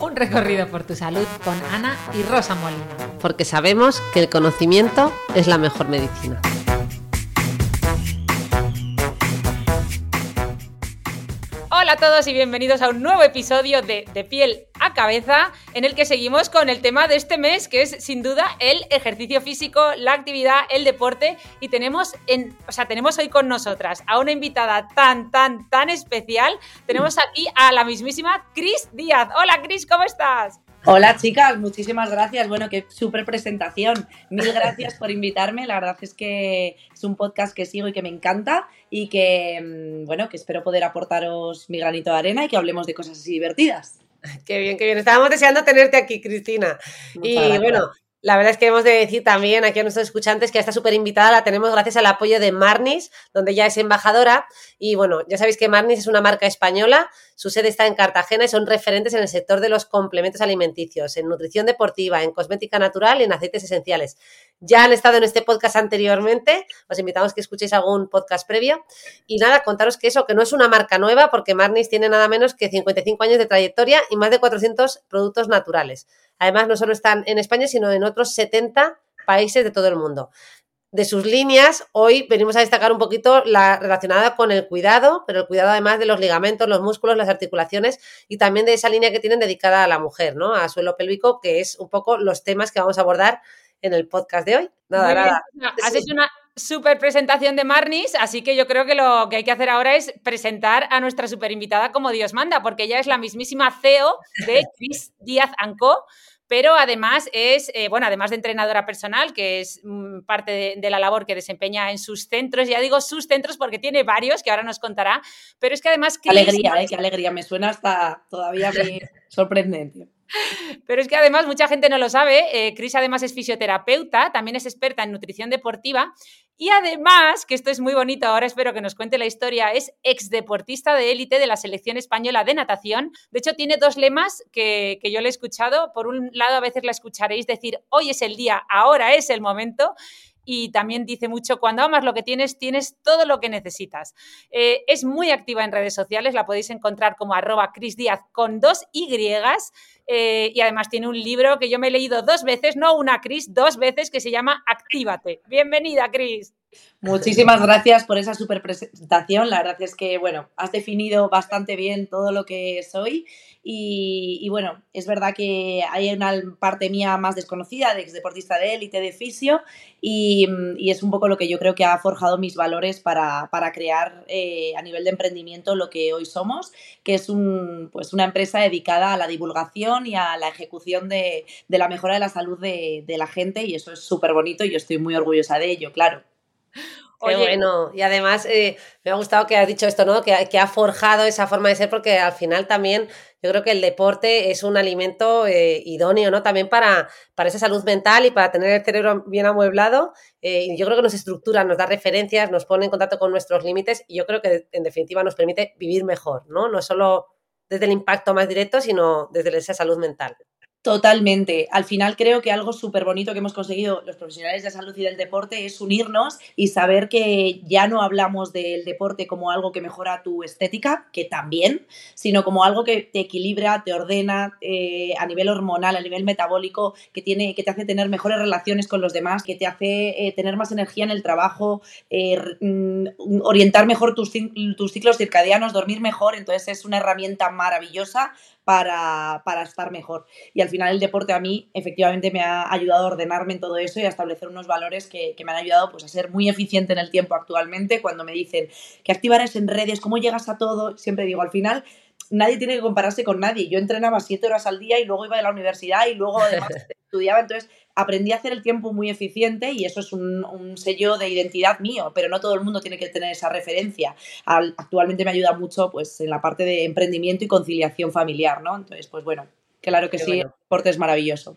Un recorrido por tu salud con Ana y Rosa Molina. Porque sabemos que el conocimiento es la mejor medicina. Hola a todos y bienvenidos a un nuevo episodio de De piel a cabeza en el que seguimos con el tema de este mes que es sin duda el ejercicio físico, la actividad, el deporte y tenemos en, o sea, tenemos hoy con nosotras a una invitada tan tan tan especial. Tenemos aquí a la mismísima Cris Díaz. Hola Cris, ¿cómo estás? Hola chicas, muchísimas gracias. Bueno, qué súper presentación. Mil gracias por invitarme. La verdad es que es un podcast que sigo y que me encanta y que, mm, bueno, que espero poder aportaros mi granito de arena y que hablemos de cosas así divertidas. Qué bien, qué bien. Estábamos deseando tenerte aquí, Cristina. y bueno, la verdad es que hemos de decir también aquí a nuestros escuchantes que a esta súper invitada la tenemos gracias al apoyo de Marnis, donde ya es embajadora. Y bueno, ya sabéis que Marnis es una marca española, su sede está en Cartagena y son referentes en el sector de los complementos alimenticios, en nutrición deportiva, en cosmética natural y en aceites esenciales. Ya han estado en este podcast anteriormente, os invitamos que escuchéis algún podcast previo. Y nada, contaros que eso, que no es una marca nueva, porque Marnis tiene nada menos que 55 años de trayectoria y más de 400 productos naturales. Además, no solo están en España, sino en otros 70 países de todo el mundo. De sus líneas, hoy venimos a destacar un poquito la relacionada con el cuidado, pero el cuidado además de los ligamentos, los músculos, las articulaciones y también de esa línea que tienen dedicada a la mujer, ¿no? A suelo pélvico, que es un poco los temas que vamos a abordar en el podcast de hoy. Nada, nada. Has hecho una super presentación de Marnis, así que yo creo que lo que hay que hacer ahora es presentar a nuestra super invitada como Dios manda, porque ella es la mismísima CEO de Chris Díaz Co pero además es, eh, bueno, además de entrenadora personal, que es mm, parte de, la labor que desempeña en sus centros, ya digo sus centros porque tiene varios, que ahora nos contará, pero es que además... Qué alegría, eh, qué alegría, me suena hasta todavía sorprendente. Pero es que además mucha gente no lo sabe, eh, Cris además es fisioterapeuta, también es experta en nutrición deportiva y además, que esto es muy bonito, ahora espero que nos cuente la historia, es exdeportista de élite de la selección española de natación. De hecho, tiene dos lemas que, que yo le he escuchado. Por un lado, a veces la escucharéis decir, hoy es el día, ahora es el momento y también dice mucho, cuando amas lo que tienes, tienes todo lo que necesitas. Eh, es muy activa en redes sociales, la podéis encontrar como arroba Cris Díaz con dos Y eh, y además tiene un libro que yo me he leído dos veces, no una Cris, dos veces, que se llama Actívate. Bienvenida, Cris. Muchísimas gracias por esa super presentación. La verdad es que, bueno, has definido bastante bien todo lo que soy y, bueno, es verdad que hay una parte mía más desconocida de ex deportista de élite, de fisio, y, es un poco lo que yo creo que ha forjado mis valores para, crear eh, a nivel de emprendimiento lo que hoy somos, que es un, pues una empresa dedicada a la divulgación y a la ejecución de, la mejora de la salud de, de la gente, y eso es súper bonito y yo estoy muy orgullosa de ello, claro. Qué bueno. Y además eh, me ha gustado que has dicho esto, ¿no? Que, que, ha forjado esa forma de ser, porque al final también yo creo que el deporte es un alimento eh, idóneo, ¿no? También para, para esa salud mental y para tener el cerebro bien amueblado. Eh, y yo creo que nos estructura, nos da referencias, nos pone en contacto con nuestros límites y yo creo que en definitiva nos permite vivir mejor, ¿no? No solo desde el impacto más directo, sino desde esa salud mental. Totalmente. Al final creo que algo súper bonito que hemos conseguido los profesionales de salud y del deporte es unirnos y saber que ya no hablamos del deporte como algo que mejora tu estética, que también, sino como algo que te equilibra, te ordena eh, a nivel hormonal, a nivel metabólico, que, tiene, que te hace tener mejores relaciones con los demás, que te hace eh, tener más energía en el trabajo, eh, mm, orientar mejor tus, tus ciclos circadianos, dormir mejor. Entonces es una herramienta maravillosa para, para, estar mejor. Y al final el deporte a mí efectivamente me ha ayudado a ordenarme en todo eso y a establecer unos valores que, que me han ayudado pues, a ser muy eficiente en el tiempo actualmente. Cuando me dicen que activar en redes, cómo llegas a todo, siempre digo, al final nadie tiene que compararse con nadie. Yo entrenaba siete horas al día y luego iba a la universidad y luego además estudiaba. Entonces aprendí a hacer el tiempo muy eficiente y eso es un, sello de identidad mío, pero no todo el mundo tiene que tener esa referencia. actualmente me ayuda mucho pues en la parte de emprendimiento y conciliación familiar, ¿no? Entonces, pues bueno, claro que sí, el deporte es maravilloso.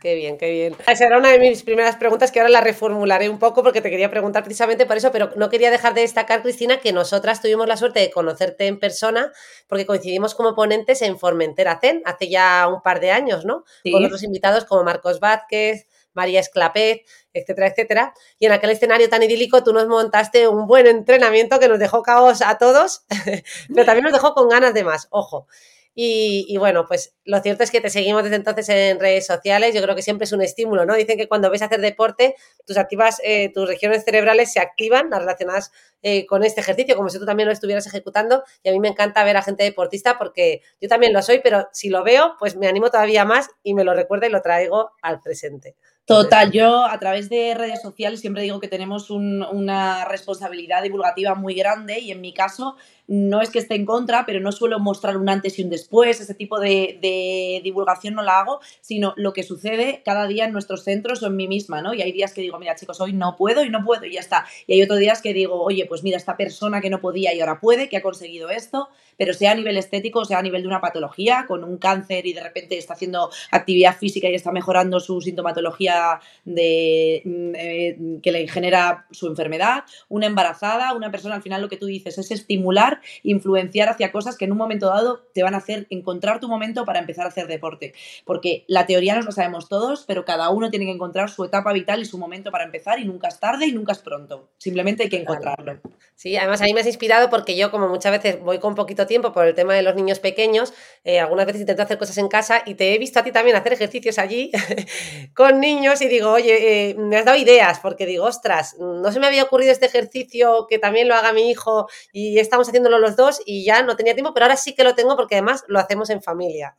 Qué bien, qué bien. Esa era una de mis primeras preguntas que ahora la reformularé un poco porque te quería preguntar precisamente por eso, pero no quería dejar de destacar, Cristina, que nosotras tuvimos la suerte de conocerte en persona porque coincidimos como ponentes en Formentera Zen hace ya un par de años, ¿no? Con otros invitados como Marcos Vázquez, María Esclapet, etcétera, etcétera. Y en aquel escenario tan idílico tú nos montaste un buen entrenamiento que nos dejó caos a todos, pero también nos dejó con ganas de más, ojo. Y, bueno, pues lo cierto es que te seguimos desde entonces en redes sociales. Yo creo que siempre es un estímulo, ¿no? Dicen que cuando ves hacer deporte, tus activas, eh, tus regiones cerebrales se activan, las relacionadas eh, con este ejercicio, como si tú también lo estuvieras ejecutando. Y a mí me encanta ver a gente deportista porque yo también lo soy, pero si lo veo, pues me animo todavía más y me lo recuerda y lo traigo al presente. Total, yo a través de redes sociales siempre digo que tenemos una responsabilidad divulgativa muy grande y en mi caso no es que esté en contra, pero no suelo mostrar un antes y un después, ese tipo de, divulgación no la hago, sino lo que sucede cada día en nuestros centros o en mí misma, ¿no? Y hay días que digo, mira chicos, hoy no puedo y no puedo y ya está. Y hay otros días que digo, oye, pues mira, esta persona que no podía y ahora puede, que ha conseguido esto, pero sea a nivel estético, sea a nivel de una patología, con un cáncer y de repente está haciendo actividad física y está mejorando su sintomatología de, mm, eh, que le genera su enfermedad, una embarazada, una persona al final lo que tú dices es estimular influenciar hacia cosas que en un momento dado te van a hacer encontrar tu momento para empezar a hacer deporte. Porque la teoría nos lo sabemos todos, pero cada uno tiene que encontrar su etapa vital y su momento para empezar y nunca es tarde y nunca es pronto. Simplemente hay que encontrarlo. Sí, además a mí me has inspirado porque yo como muchas veces voy con poquito tiempo por el tema de los niños pequeños, eh, algunas veces intento hacer cosas en casa y te he visto a ti también hacer ejercicios allí con niños y digo, oye, eh, me has dado ideas porque digo, ostras, no se me había ocurrido este ejercicio que también lo haga mi hijo y estamos haciendo los dos y ya no tenía tiempo, pero ahora sí que lo tengo porque además lo hacemos en familia.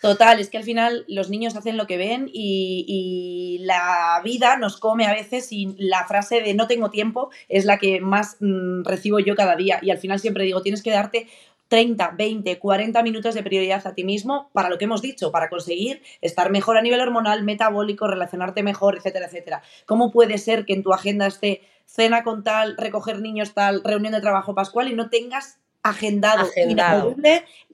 Total, es que al final los niños hacen lo que ven y, la vida nos come a veces y la frase de no tengo tiempo es la que más mm, recibo yo cada día y al final siempre digo, tienes que darte 30, 20, 40 minutos de prioridad a ti mismo para lo que hemos dicho, para conseguir estar mejor a nivel hormonal, metabólico, relacionarte mejor, etcétera, etcétera. ¿Cómo puede ser que en tu agenda esté cena con tal, recoger niños tal, reunión de trabajo pascual y no tengas agendado, agendado.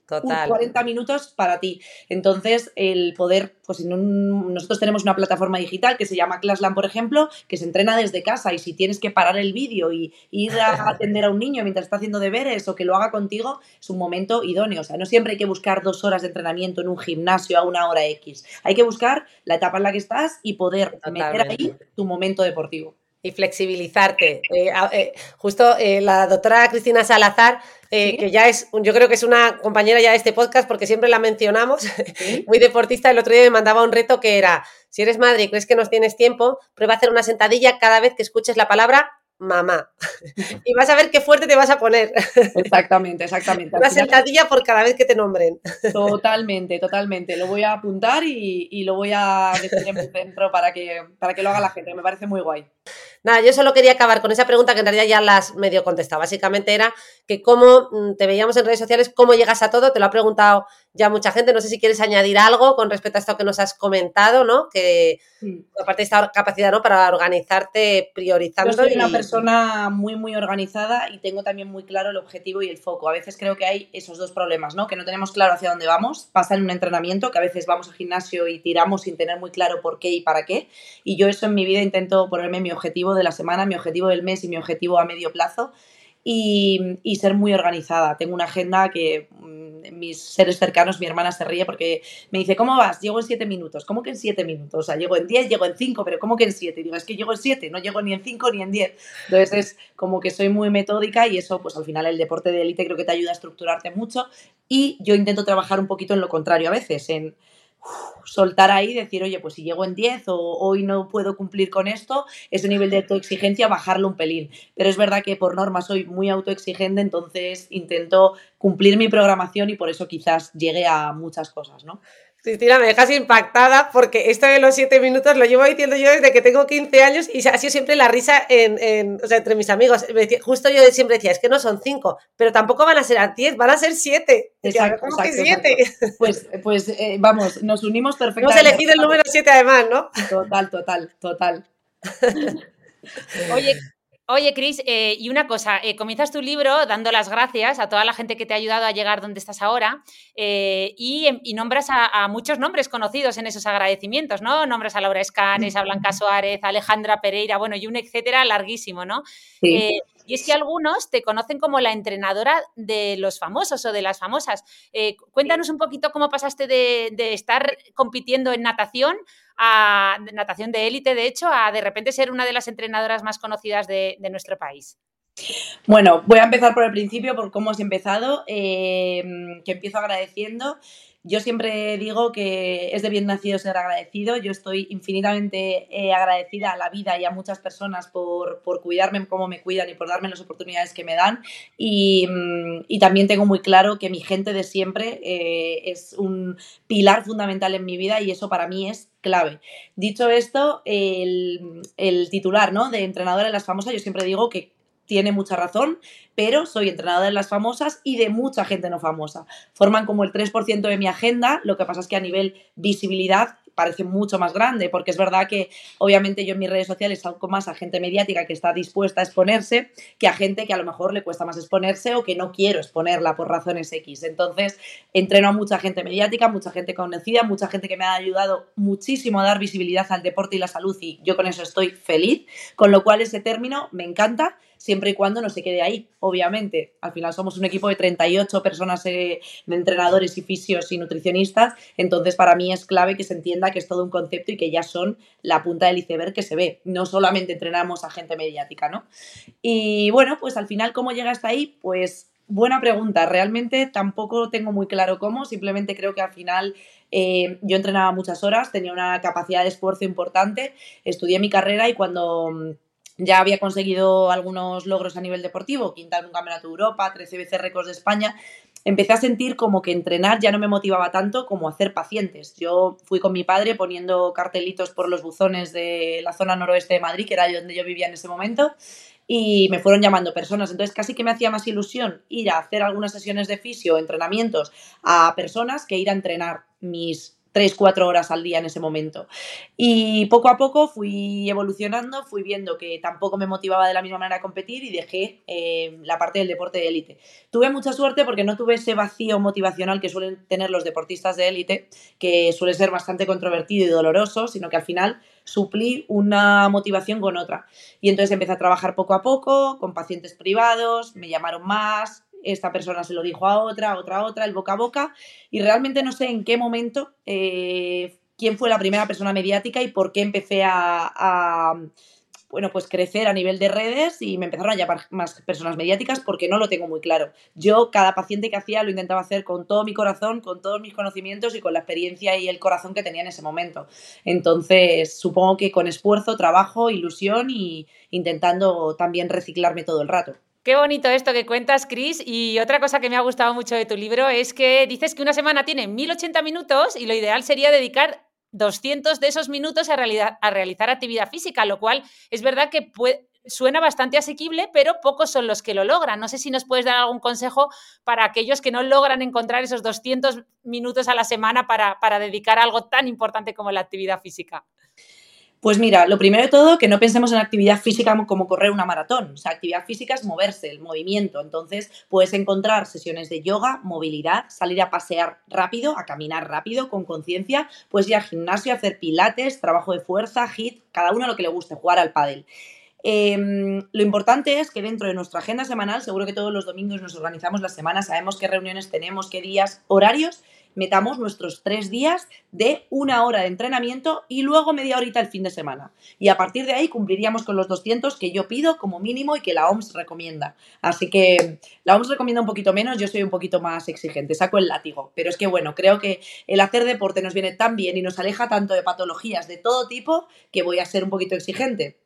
40 minutos para ti. Entonces, el poder, pues nosotros tenemos una plataforma digital que se llama Classland, por ejemplo, que se entrena desde casa y si tienes que parar el vídeo y ir a atender a un niño mientras está haciendo deberes o que lo haga contigo, es un momento idóneo. O sea, no siempre hay que buscar dos horas de entrenamiento en un gimnasio a una hora X. Hay que buscar la etapa en la que estás y poder meter ahí tu momento deportivo y flexibilizarte. Eh, eh, justo eh, la doctora Cristina Salazar, que ya es, yo creo que es una compañera ya de este podcast porque siempre la mencionamos, muy deportista, el otro día me mandaba un reto que era, si eres madre y crees que no tienes tiempo, prueba a hacer una sentadilla cada vez que escuches la palabra mamá. y vas a ver qué fuerte te vas a poner. Exactamente, exactamente. Una sentadilla por cada vez que te nombren. Totalmente, totalmente. Lo voy a apuntar y, lo voy a decir en mi centro para que, para que lo haga la gente. Me parece muy guay. Nada, yo solo quería acabar con esa pregunta que en realidad ya las medio contestado. Básicamente era que cómo mm, te veíamos en redes sociales, cómo llegas a todo, te lo ha preguntado ya mucha gente. No sé si quieres añadir algo con respecto a esto que nos has comentado, ¿no? Que aparte de esta capacidad, ¿no? Para organizarte priorizando. Yo soy una persona muy, muy organizada y tengo también muy claro el objetivo y el foco. A veces creo que hay esos dos problemas, ¿no? Que no tenemos claro hacia dónde vamos. Pasa en un entrenamiento, que a veces vamos al gimnasio y tiramos sin tener muy claro por qué y para qué. Y yo eso en mi vida intento ponerme mi objetivo de la semana, mi objetivo del mes y mi objetivo a medio plazo. Y, ser muy organizada. Tengo una agenda que mm, mis seres cercanos, mi hermana se ríe porque me dice, ¿cómo vas? Llego en siete minutos. ¿Cómo que en siete minutos? O sea, llego en diez, llego en cinco, pero ¿cómo que en siete? Y digo, es que llego en siete, no llego ni en cinco ni en diez. Entonces es como que soy muy metódica y eso, pues al final el deporte de élite creo que te ayuda a estructurarte mucho. Y yo intento trabajar un poquito en lo contrario a veces, en soltar ahí decir, oye, pues si llego en 10 o hoy no puedo cumplir con esto, ese nivel de autoexigencia bajarlo un pelín. Pero es verdad que por norma soy muy autoexigente, entonces intento cumplir mi programación y por eso quizás llegue a muchas cosas, ¿no? Cristina, me dejas impactada porque esto de los siete minutos lo llevo diciendo yo desde que tengo 15 años y ha sido siempre la risa en, o sea, entre mis amigos. Justo yo siempre decía, es que no son cinco, pero tampoco van a ser a 10, van a ser siete. Exacto, ¿Cómo que siete? Pues, pues eh, vamos, nos unimos perfectamente. Hemos elegido el número siete además, ¿no? Total, total, total. Oye, Oye, Cris, eh, y una cosa, eh, comienzas tu libro dando las gracias a toda la gente que te ha ayudado a llegar donde estás ahora eh, em, y, nombras a, muchos nombres conocidos en esos agradecimientos, ¿no? Nombras a Laura Escanes, a Blanca Suárez, a Alejandra Pereira, bueno, y un etcétera larguísimo, ¿no? y es que algunos te conocen como la entrenadora de los famosos o de las famosas. cuéntanos un poquito cómo pasaste de, de estar compitiendo en natación a natación de élite, de hecho, a de repente ser una de las entrenadoras más conocidas de, nuestro país? Bueno, voy a empezar por el principio, por cómo has empezado, eh, que empiezo agradeciendo yo siempre digo que es de bien nacido ser agradecido. Yo estoy infinitamente eh, agradecida a la vida y a muchas personas por, cuidarme como me cuidan y por darme las oportunidades que me dan. Y, mm, también tengo muy claro que mi gente de siempre eh, es un pilar fundamental en mi vida y eso para mí es clave. Dicho esto, el, titular ¿no? de entrenadora de las famosas, yo siempre digo que tiene mucha razón, pero soy entrenadora de las famosas y de mucha gente no famosa. Forman como el 3% de mi agenda, lo que pasa es que a nivel visibilidad parece mucho más grande, porque es verdad que obviamente yo en mis redes sociales salgo más a gente mediática que está dispuesta a exponerse que a gente que a lo mejor le cuesta más exponerse o que no quiero exponerla por razones X. Entonces, entreno a mucha gente mediática, mucha gente conocida, mucha gente que me ha ayudado muchísimo a dar visibilidad al deporte y la salud y yo con eso estoy feliz, con lo cual ese término me encanta siempre y cuando no se quede ahí. Obviamente, al final somos un equipo de 38 personas eh, de entrenadores y fisios y nutricionistas, entonces para mí es clave que se entienda que es todo un concepto y que ya son la punta del iceberg que se ve. No solamente entrenamos a gente mediática, ¿no? Y bueno, pues al final, ¿cómo llega hasta ahí? Pues buena pregunta. Realmente tampoco tengo muy claro cómo, simplemente creo que al final eh, yo entrenaba muchas horas, tenía una capacidad de esfuerzo importante, estudié mi carrera y cuando ya había conseguido algunos logros a nivel deportivo, quinta en un campeonato de Europa, 13 veces récords de España, empecé a sentir como que entrenar ya no me motivaba tanto como hacer pacientes. Yo fui con mi padre poniendo cartelitos por los buzones de la zona noroeste de Madrid, que era donde yo vivía en ese momento, y me fueron llamando personas. Entonces casi que me hacía más ilusión ir a hacer algunas sesiones de fisio, entrenamientos a personas que ir a entrenar mis 3, 4 horas al día en ese momento. Y poco a poco fui evolucionando, fui viendo que tampoco me motivaba de la misma manera a competir y dejé eh, la parte del deporte de élite. Tuve mucha suerte porque no tuve ese vacío motivacional que suelen tener los deportistas de élite, que suele ser bastante controvertido y doloroso, sino que al final suplí una motivación con otra. Y entonces empecé a trabajar poco a poco, con pacientes privados, me llamaron más, esta persona se lo dijo a otra, otra, otra, el boca a boca, y realmente no sé en qué momento, eh, quién fue la primera persona mediática y por qué empecé a, bueno, pues crecer a nivel de redes y me empezaron a llamar más personas mediáticas porque no lo tengo muy claro. Yo cada paciente que hacía lo intentaba hacer con todo mi corazón, con todos mis conocimientos y con la experiencia y el corazón que tenía en ese momento. Entonces, supongo que con esfuerzo, trabajo, ilusión y intentando también reciclarme todo el rato. Qué bonito esto que cuentas, Cris. Y otra cosa que me ha gustado mucho de tu libro es que dices que una semana tiene 1080 minutos y lo ideal sería dedicar 200 de esos minutos a, realizar actividad física, lo cual es verdad que suena bastante asequible, pero pocos son los que lo logran. No sé si nos puedes dar algún consejo para aquellos que no logran encontrar esos 200 minutos a la semana para, dedicar algo tan importante como la actividad física. Pues mira, lo primero de todo, que no pensemos en actividad física como correr una maratón. O sea, actividad física es moverse, el movimiento. Entonces, puedes encontrar sesiones de yoga, movilidad, salir a pasear rápido, a caminar rápido, con conciencia. Puedes ir al gimnasio, hacer pilates, trabajo de fuerza, hit, cada uno lo que le guste, jugar al pádel. Em, lo importante es que dentro de nuestra agenda semanal, seguro que todos los domingos nos organizamos la semana, sabemos qué reuniones tenemos, qué días, horarios, metamos nuestros tres días de una hora de entrenamiento y luego media horita el fin de semana. Y a partir de ahí cumpliríamos con los 200 que yo pido como mínimo y que la OMS recomienda. Así que la OMS recomienda un poquito menos, yo soy un poquito más exigente, saco el látigo. Pero es que bueno, creo que el hacer deporte nos viene tan bien y nos aleja tanto de patologías de todo tipo que voy a ser un poquito exigente.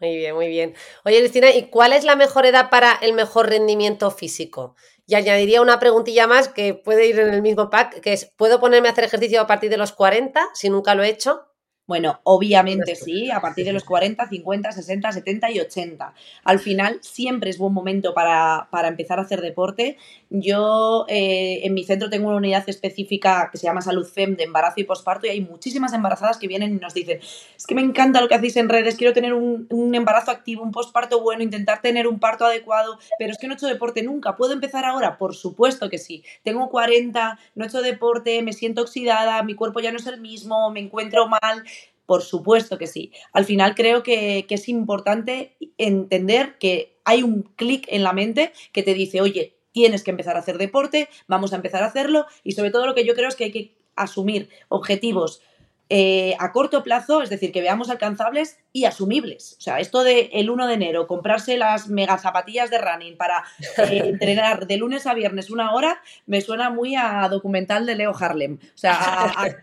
Muy bien, muy bien. Oye, Cristina, ¿y cuál es la mejor edad para el mejor rendimiento físico? Y añadiría una preguntilla más que puede ir en el mismo pack, que es, ¿puedo ponerme a hacer ejercicio a partir de los 40 si nunca lo he hecho? Bueno, obviamente sí, a partir de los 40, 50, 60, 70 y 80. Al final siempre es buen momento para, empezar a hacer deporte. Yo eh, en mi centro tengo una unidad específica que se llama Salud FEM de embarazo y posparto y hay muchísimas embarazadas que vienen y nos dicen, es que me encanta lo que hacéis en redes, quiero tener un, un embarazo activo, un posparto bueno, intentar tener un parto adecuado, pero es que no he hecho deporte nunca. ¿Puedo empezar ahora? Por supuesto que sí. Tengo 40, no he hecho deporte, me siento oxidada, mi cuerpo ya no es el mismo, me encuentro mal por supuesto que sí. Al final creo que, es importante entender que hay un clic en la mente que te dice, oye, tienes que empezar a hacer deporte, vamos a empezar a hacerlo y sobre todo lo que yo creo es que hay que asumir objetivos eh, a corto plazo, es decir, que veamos alcanzables y asumibles. O sea, esto de el 1 de enero, comprarse las mega zapatillas de running para eh, entrenar de lunes a viernes una hora, me suena muy a documental de Leo Harlem. O sea,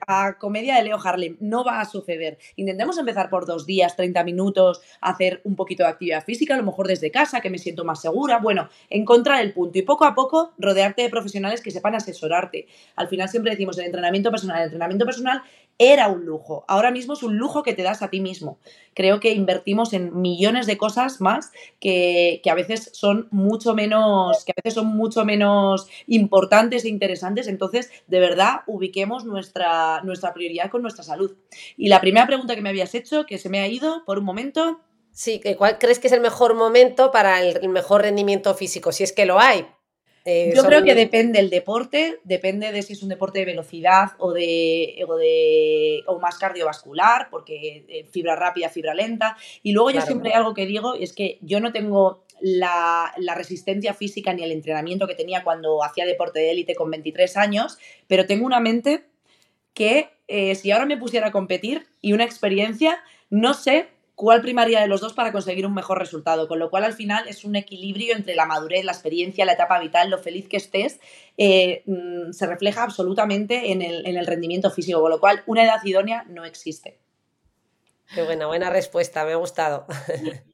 a, comedia de Leo Harlem. No va a suceder. Intentemos empezar por dos días, 30 minutos, hacer un poquito de actividad física, a lo mejor desde casa, que me siento más segura. Bueno, encontrar el punto y poco a poco rodearte de profesionales que sepan asesorarte. Al final siempre decimos el entrenamiento personal. El entrenamiento personal era un lujo. Ahora mismo es un lujo que te das a ti mismo. Creo que invertimos en millones de cosas más que, a veces son mucho menos, que a veces son mucho menos importantes e interesantes. Entonces, de verdad, ubiquemos nuestra, nuestra prioridad con nuestra salud. Y la primera pregunta que me habías hecho, que se me ha ido por un momento. Sí, ¿cuál crees que es el mejor momento para el mejor rendimiento físico? Si es que lo hay, eh, Yo creo que depende el deporte, depende de si es un deporte de velocidad o de, o de o más cardiovascular, porque eh, fibra rápida, fibra lenta. Y luego yo siempre hay algo que digo, es que yo no tengo la, resistencia física ni el entrenamiento que tenía cuando hacía deporte de élite con 23 años, pero tengo una mente que eh, si ahora me pusiera a competir y una experiencia, no sé cuál primaría de los dos para conseguir un mejor resultado. Con lo cual, al final, es un equilibrio entre la madurez, la experiencia, la etapa vital, lo feliz que estés, eh, mm, se refleja absolutamente en el, en el rendimiento físico. Con lo cual, una edad idónea no existe. Qué buena, buena respuesta, me ha gustado.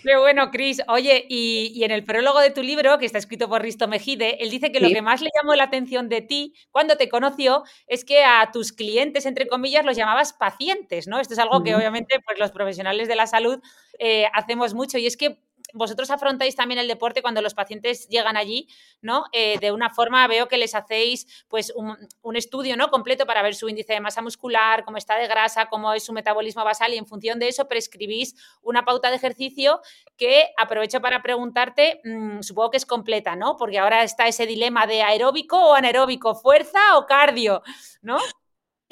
Qué bueno, Cris. Oye, y, en el prólogo de tu libro, que está escrito por Risto Mejide, él dice que lo que más le llamó la atención de ti cuando te conoció es que a tus clientes, entre comillas, los llamabas pacientes, ¿no? Esto es algo que obviamente pues, los profesionales de la salud eh, hacemos mucho y es que vosotros afrontáis también el deporte cuando los pacientes llegan allí, ¿no? Eh, de una forma veo que les hacéis pues un, estudio, ¿no? Completo para ver su índice de masa muscular, cómo está de grasa, cómo es su metabolismo basal y en función de eso prescribís una pauta de ejercicio que aprovecho para preguntarte, mm, supongo que es completa, ¿no? Porque ahora está ese dilema de aeróbico o anaeróbico, fuerza o cardio, ¿no?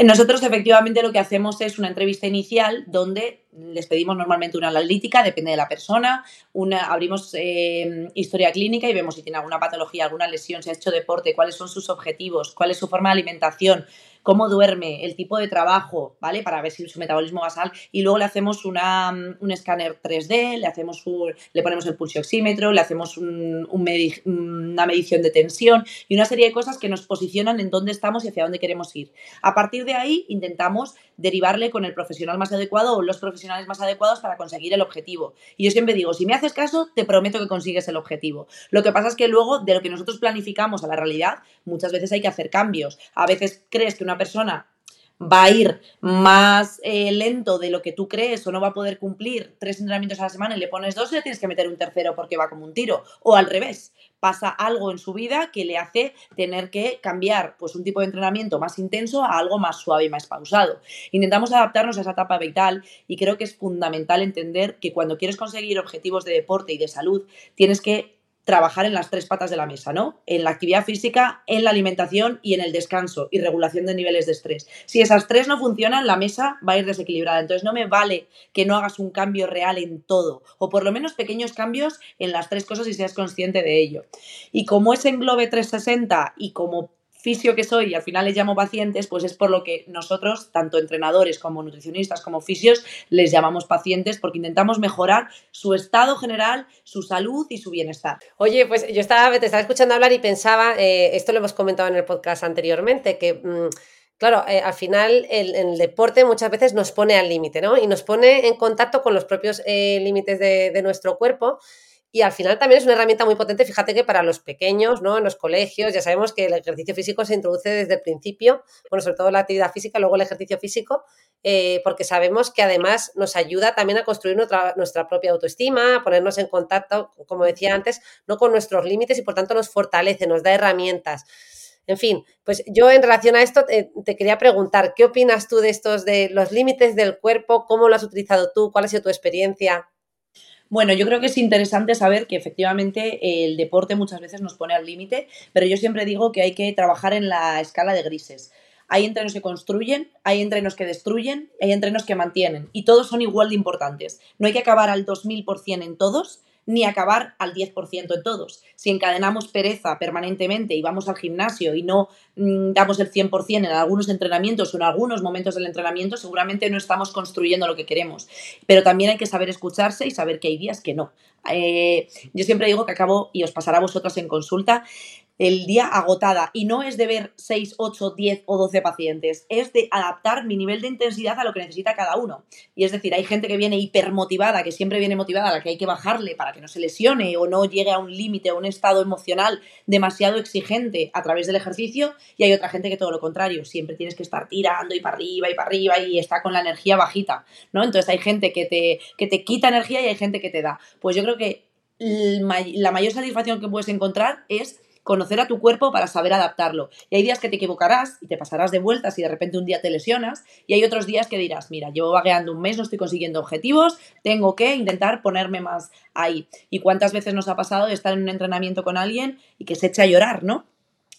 Nosotros efectivamente lo que hacemos es una entrevista inicial donde les pedimos normalmente una analítica, depende de la persona, una, abrimos eh, historia clínica y vemos si tiene alguna patología, alguna lesión, si ha hecho deporte, cuáles son sus objetivos, cuál es su forma de alimentación, cómo duerme, el tipo de trabajo, ¿vale? Para ver si su metabolismo basal. Y luego le hacemos una, mm, un escáner 3D, le, hacemos le ponemos el pulsioxímetro, le hacemos una medición de tensión y una serie de cosas que nos posicionan en dónde estamos y hacia dónde queremos ir. A partir de ahí intentamos derivarle con el profesional más adecuado o los profesionales más adecuados para conseguir el objetivo. Y yo siempre digo, si me haces caso, te prometo que consigues el objetivo. Lo que pasa es que luego de lo que nosotros planificamos a la realidad, muchas veces hay que hacer cambios. A veces crees que una persona va a ir más eh, lento de lo que tú crees o no va a poder cumplir tres entrenamientos a la semana y le pones dos le tienes que meter un tercero porque va como un tiro. O al revés, pasa algo en su vida que le hace tener que cambiar pues, un tipo de entrenamiento más intenso a algo más suave y más pausado. Intentamos adaptarnos a esa etapa vital y creo que es fundamental entender que cuando quieres conseguir objetivos de deporte y de salud, tienes que trabajar en las tres patas de la mesa, ¿no? En la actividad física, en la alimentación y en el descanso y regulación de niveles de estrés. Si esas tres no funcionan, la mesa va a ir desequilibrada. Entonces no me vale que no hagas un cambio real en todo, o por lo menos pequeños cambios en las tres cosas y seas consciente de ello. Y como es englobe 360 y como fisio que soy y al final les llamo pacientes, pues es por lo que nosotros, tanto entrenadores como nutricionistas como fisios, les llamamos pacientes porque intentamos mejorar su estado general, su salud y su bienestar. Oye, pues yo estaba, te estaba escuchando hablar y pensaba, eh, esto lo hemos comentado en el podcast anteriormente, que... Mm, claro, eh, al final el, deporte muchas veces nos pone al límite, ¿no? Y nos pone en contacto con los propios eh, límites de, de, nuestro cuerpo y al final también es una herramienta muy potente, fíjate que para los pequeños, ¿no? En los colegios, ya sabemos que el ejercicio físico se introduce desde el principio, bueno, sobre todo la actividad física, luego el ejercicio físico, eh, porque sabemos que además nos ayuda también a construir nuestra, propia autoestima, a ponernos en contacto, como decía antes, no con nuestros límites y por tanto nos fortalece, nos da herramientas. En fin, pues yo en relación a esto te, te, quería preguntar, ¿qué opinas tú de estos, de los límites del cuerpo? ¿Cómo lo has utilizado tú? ¿Cuál ha sido tu experiencia? Bueno, yo creo que es interesante saber que efectivamente el deporte muchas veces nos pone al límite, pero yo siempre digo que hay que trabajar en la escala de grises. Hay entrenos que construyen, hay entrenos que destruyen, hay entrenos que mantienen y todos son igual de importantes. No hay que acabar al 2000% en todos, ni acabar al 10% en todos. Si encadenamos pereza permanentemente y vamos al gimnasio y no mm, damos el 100% en algunos entrenamientos o en algunos momentos del entrenamiento, seguramente no estamos construyendo lo que queremos. Pero también hay que saber escucharse y saber que hay días que no. Eh, yo siempre digo que acabo, y os pasará a vosotras en consulta, el día agotada y no es de ver 6, 8, 10 o 12 pacientes, es de adaptar mi nivel de intensidad a lo que necesita cada uno. Y es decir, hay gente que viene hipermotivada, que siempre viene motivada, a la que hay que bajarle para que no se lesione o no llegue a un límite, a un estado emocional demasiado exigente a través del ejercicio, y hay otra gente que todo lo contrario, siempre tienes que estar tirando y para arriba y para arriba y está con la energía bajita, ¿no? Entonces hay gente que te, que te quita energía y hay gente que te da. Pues yo creo que la mayor satisfacción que puedes encontrar es conocer a tu cuerpo para saber adaptarlo. Y hay días que te equivocarás y te pasarás de vueltas y de repente un día te lesionas y hay otros días que dirás, mira, llevo vagueando un mes, no estoy consiguiendo objetivos, tengo que intentar ponerme más ahí. ¿Y cuántas veces nos ha pasado de estar en un entrenamiento con alguien y que se eche a llorar, ¿no?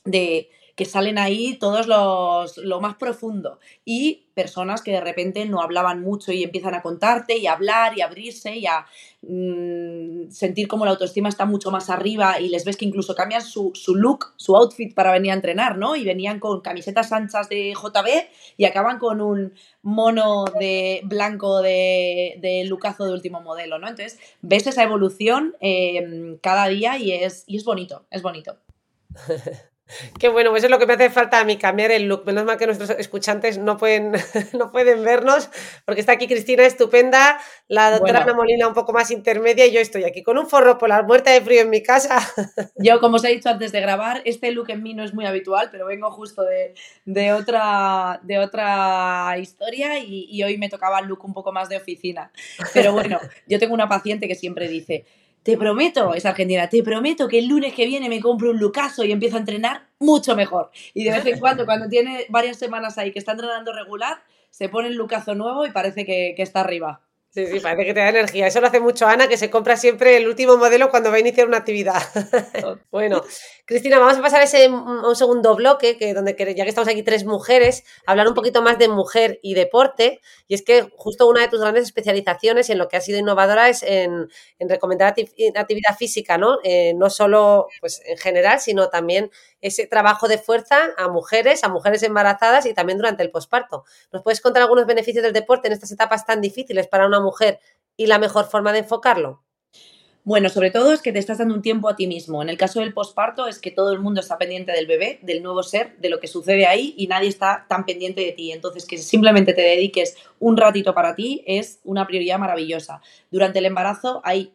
De que salen ahí todos los lo más profundo y personas que de repente no hablaban mucho y empiezan a contarte y a hablar y a abrirse y a mm, sentir como la autoestima está mucho más arriba y les ves que incluso cambian su, su, look, su outfit para venir a entrenar, ¿no? Y venían con camisetas anchas de JB y acaban con un mono de blanco de, de Lucazo de último modelo, ¿no? Entonces ves esa evolución eh, cada día y es, y es bonito, es bonito. Qué bueno, pues eso es lo que me hace falta a mí, cambiar el look. Menos mal que nuestros escuchantes no pueden, no pueden vernos, porque está aquí Cristina estupenda, la doctora Ana Molina un poco más intermedia y yo estoy aquí con un forro por la muerte de frío en mi casa. Yo, como os he dicho antes de grabar, este look en mí no es muy habitual, pero vengo justo de, de otra, de otra historia y, y hoy me tocaba el look un poco más de oficina. Pero bueno, yo tengo una paciente que siempre dice, te prometo, es argentina, te prometo que el lunes que viene me compro un lucaso y empiezo a entrenar mucho mejor. Y de vez en cuando, cuando tiene varias semanas ahí que está entrenando regular, se pone el lucazo nuevo y parece que, que está arriba. Sí, sí, parece que te da energía. Eso lo hace mucho Ana, que se compra siempre el último modelo cuando va a iniciar una actividad. bueno, Cristina, vamos a pasar a ese un segundo bloque, que donde ya que estamos aquí tres mujeres, hablar un poquito más de mujer y deporte. Y es que justo una de tus grandes especializaciones en lo que ha sido innovadora es en, en recomendar actividad física, ¿no? Eh, no solo pues, en general, sino también ese trabajo de fuerza a mujeres, a mujeres embarazadas y también durante el posparto. ¿Nos puedes contar algunos beneficios del deporte en estas etapas tan difíciles para una mujer y la mejor forma de enfocarlo? Bueno, sobre todo es que te estás dando un tiempo a ti mismo. En el caso del posparto es que todo el mundo está pendiente del bebé, del nuevo ser, de lo que sucede ahí y nadie está tan pendiente de ti. Entonces, que simplemente te dediques un ratito para ti es una prioridad maravillosa. Durante el embarazo hay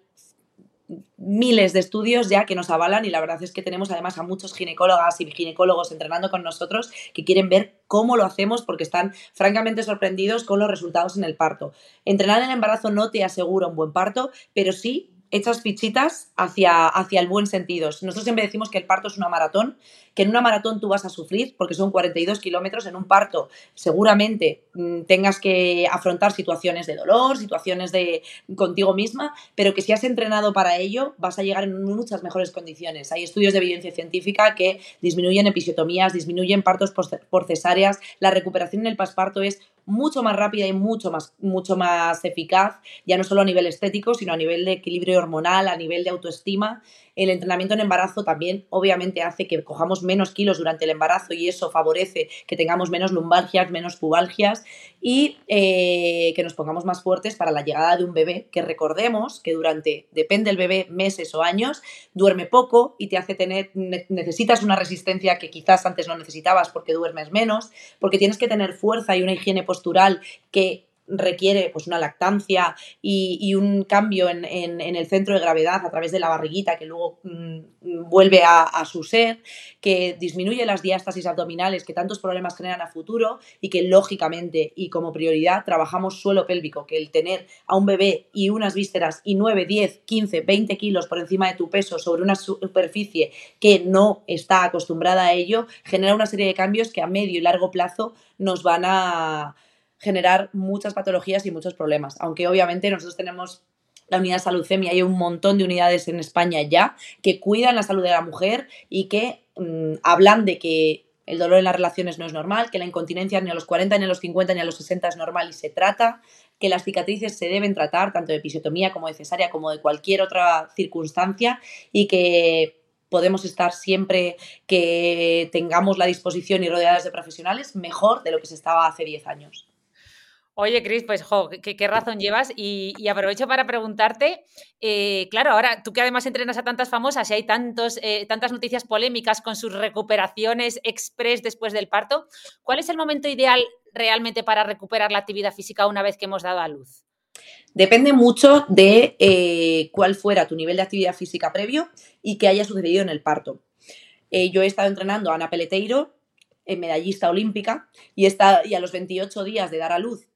miles de estudios ya que nos avalan y la verdad es que tenemos además a muchos ginecólogas y ginecólogos entrenando con nosotros que quieren ver cómo lo hacemos porque están francamente sorprendidos con los resultados en el parto. Entrenar en el embarazo no te asegura un buen parto, pero sí echas fichitas hacia, hacia el buen sentido. Nosotros siempre decimos que el parto es una maratón, que en una maratón tú vas a sufrir porque son 42 kilómetros, en un parto seguramente mm, tengas que afrontar situaciones de dolor, situaciones de contigo misma, pero que si has entrenado para ello vas a llegar en muchas mejores condiciones. Hay estudios de evidencia científica que disminuyen episiotomías, disminuyen partos por cesáreas, la recuperación en el pasparto es mucho más rápida y mucho más, mucho más eficaz, ya no solo a nivel estético, sino a nivel de equilibrio hormonal, a nivel de autoestima el entrenamiento en embarazo también obviamente hace que cojamos menos kilos durante el embarazo y eso favorece que tengamos menos lumbalgias, menos pubalgias y eh, que nos pongamos más fuertes para la llegada de un bebé, que recordemos que durante, depende del bebé, meses o años, duerme poco y te hace tener, necesitas una resistencia que quizás antes no necesitabas porque duermes menos, porque tienes que tener fuerza y una higiene postural que requiere pues una lactancia y, un cambio en, el centro de gravedad a través de la barriguita que luego mm, vuelve a, su ser, que disminuye las diástasis abdominales que tantos problemas generan a futuro y que lógicamente y como prioridad trabajamos suelo pélvico, que el tener a un bebé y unas vísceras y 9, 10, 15, 20 kilos por encima de tu peso sobre una superficie que no está acostumbrada a ello, genera una serie de cambios que a medio y largo plazo nos van a generar muchas patologías y muchos problemas. Aunque obviamente nosotros tenemos la unidad de salud FEMI, hay un montón de unidades en España ya que cuidan la salud de la mujer y que mm, hablan de que el dolor en las relaciones no es normal, que la incontinencia ni a los 40, ni a los 50, ni a los 60 es normal y se trata, que las cicatrices se deben tratar tanto de episiotomía como de cesárea como de cualquier otra circunstancia y que podemos estar siempre que tengamos la disposición y rodeadas de profesionales mejor de lo que se estaba hace 10 años. Oye, Cris, pues jo, ¿qué, razón llevas y, aprovecho para preguntarte, eh, claro, ahora tú que además entrenas a tantas famosas y hay tantos, eh, tantas noticias polémicas con sus recuperaciones express después del parto, ¿cuál es el momento ideal realmente para recuperar la actividad física una vez que hemos dado a luz? Depende mucho de eh, cuál fuera tu nivel de actividad física previo y qué haya sucedido en el parto. yo he estado entrenando a Ana Peleteiro, medallista olímpica, y, está, y a los 28 días de dar a luz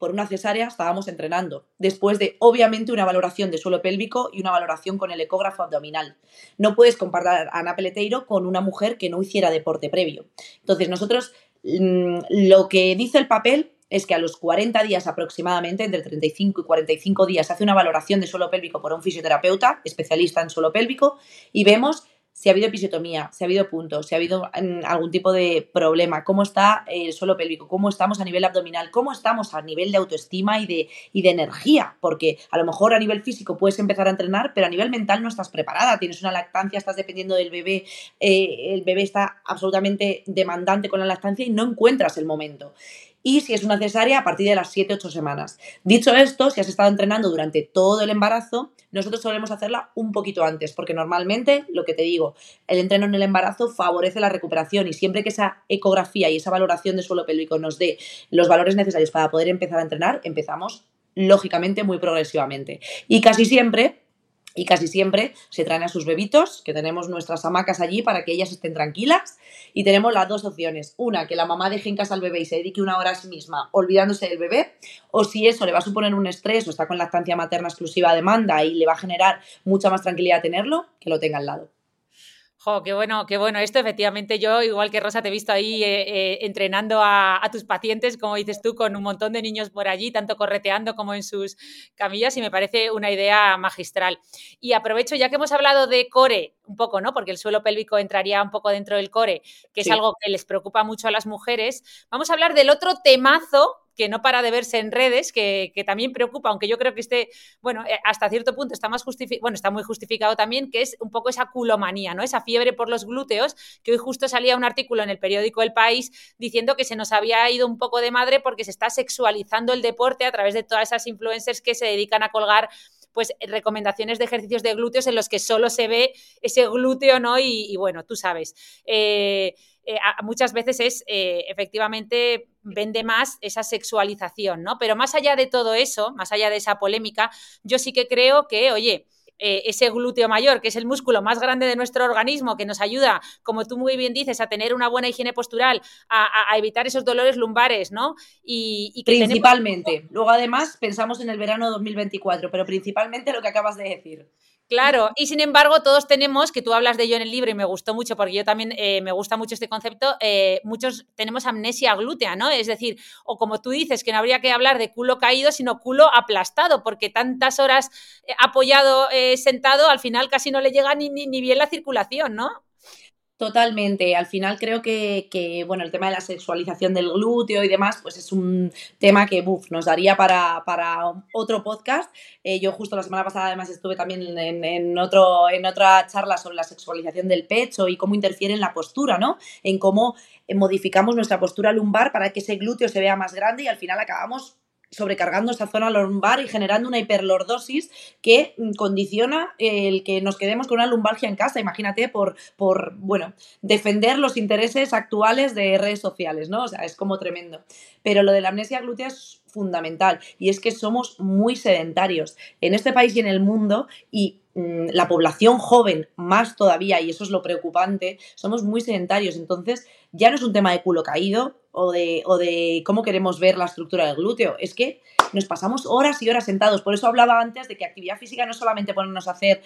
por una cesárea estábamos entrenando, después de obviamente una valoración de suelo pélvico y una valoración con el ecógrafo abdominal. No puedes comparar a Ana Peleteiro con una mujer que no hiciera deporte previo. Entonces nosotros mm, lo que dice el papel es que a los 40 días aproximadamente, entre 35 y 45 días, se hace una valoración de suelo pélvico por un fisioterapeuta especialista en suelo pélvico y vemos si ha habido episiotomía, si ha habido puntos, si ha habido mm, algún tipo de problema, cómo está el suelo pélvico, cómo estamos a nivel abdominal, cómo estamos a nivel de autoestima y de, y de energía, porque a lo mejor a nivel físico puedes empezar a entrenar, pero a nivel mental no estás preparada, tienes una lactancia, estás dependiendo del bebé, eh, el bebé está absolutamente demandante con la lactancia y no encuentras el momento y si es una cesárea a partir de las 7-8 semanas. Dicho esto, si has estado entrenando durante todo el embarazo, nosotros solemos hacerla un poquito antes, porque normalmente, lo que te digo, el entreno en el embarazo favorece la recuperación y siempre que esa ecografía y esa valoración de suelo pélvico nos dé los valores necesarios para poder empezar a entrenar, empezamos lógicamente muy progresivamente. Y casi siempre y casi siempre se traen a sus bebitos, que tenemos nuestras hamacas allí para que ellas estén tranquilas. Y tenemos las dos opciones. Una, que la mamá deje en casa al bebé y se dedique una hora a sí misma olvidándose del bebé. O si eso le va a suponer un estrés o está con lactancia materna exclusiva demanda y le va a generar mucha más tranquilidad tenerlo, que lo tenga al lado. Jo, qué bueno, qué bueno esto. Efectivamente, yo, igual que Rosa, te he visto ahí eh, eh, entrenando a, tus pacientes, como dices tú, con un montón de niños por allí, tanto correteando como en sus camillas, y me parece una idea magistral. Y aprovecho, ya que hemos hablado de core, un poco, ¿no? Porque el suelo pélvico entraría un poco dentro del core, que es algo que les preocupa mucho a las mujeres. Vamos a hablar del otro temazo que no para de verse en redes, que, también preocupa, aunque yo creo que esté, bueno, eh, hasta cierto punto está más justificado, bueno, está muy justificado también, que es un poco esa culomanía, ¿no? Esa fiebre por los glúteos, que hoy justo salía un artículo en el periódico El País diciendo que se nos había ido un poco de madre porque se está sexualizando el deporte a través de todas esas influencers que se dedican a colgar pues recomendaciones de ejercicios de glúteos en los que solo se ve ese glúteo, ¿no? Y, bueno, tú sabes. Eh, eh, muchas veces es eh, efectivamente vende más esa sexualización, ¿no? Pero más allá de todo eso, más allá de esa polémica, yo sí que creo que, oye, eh, ese glúteo mayor, que es el músculo más grande de nuestro organismo, que nos ayuda, como tú muy bien dices, a tener una buena higiene postural, a, evitar esos dolores lumbares, ¿no? Y, principalmente. Luego, además, pensamos en el verano 2024, pero principalmente lo que acabas de decir. Claro, y sin embargo, todos tenemos, que tú hablas de ello en el libro y me gustó mucho, porque yo también eh, me gusta mucho este concepto, eh, muchos tenemos amnesia glútea, ¿no? Es decir, o como tú dices, que no habría que hablar de culo caído, sino culo aplastado, porque tantas horas eh, apoyado, sentado, al final casi no le llega ni, ni, ni bien la circulación, ¿no? Totalmente. Al final creo que, bueno, el tema de la sexualización del glúteo y demás, pues es un tema que nos daría para, otro podcast. Eh, yo justo la semana pasada además estuve también en, otro, en otra charla sobre la sexualización del pecho y cómo interfiere en la postura, ¿no? En cómo eh, modificamos nuestra postura lumbar para que ese glúteo se vea más grande y al final acabamos sobrecargando esa zona lumbar y generando una hiperlordosis que mm, condiciona el que nos quedemos con una lumbalgia en casa, imagínate, por, por, bueno, defender los intereses actuales de redes sociales, ¿no? O sea, es como tremendo. Pero lo de la amnesia glútea es fundamental y es que somos muy sedentarios en este país y en el mundo y mm, la población joven más todavía, y eso es lo preocupante, somos muy sedentarios. Entonces, ya no es un tema de culo caído o de, o de cómo queremos ver la estructura del glúteo, es que nos pasamos horas y horas sentados. Por eso hablaba antes de que actividad física no es solamente ponernos a hacer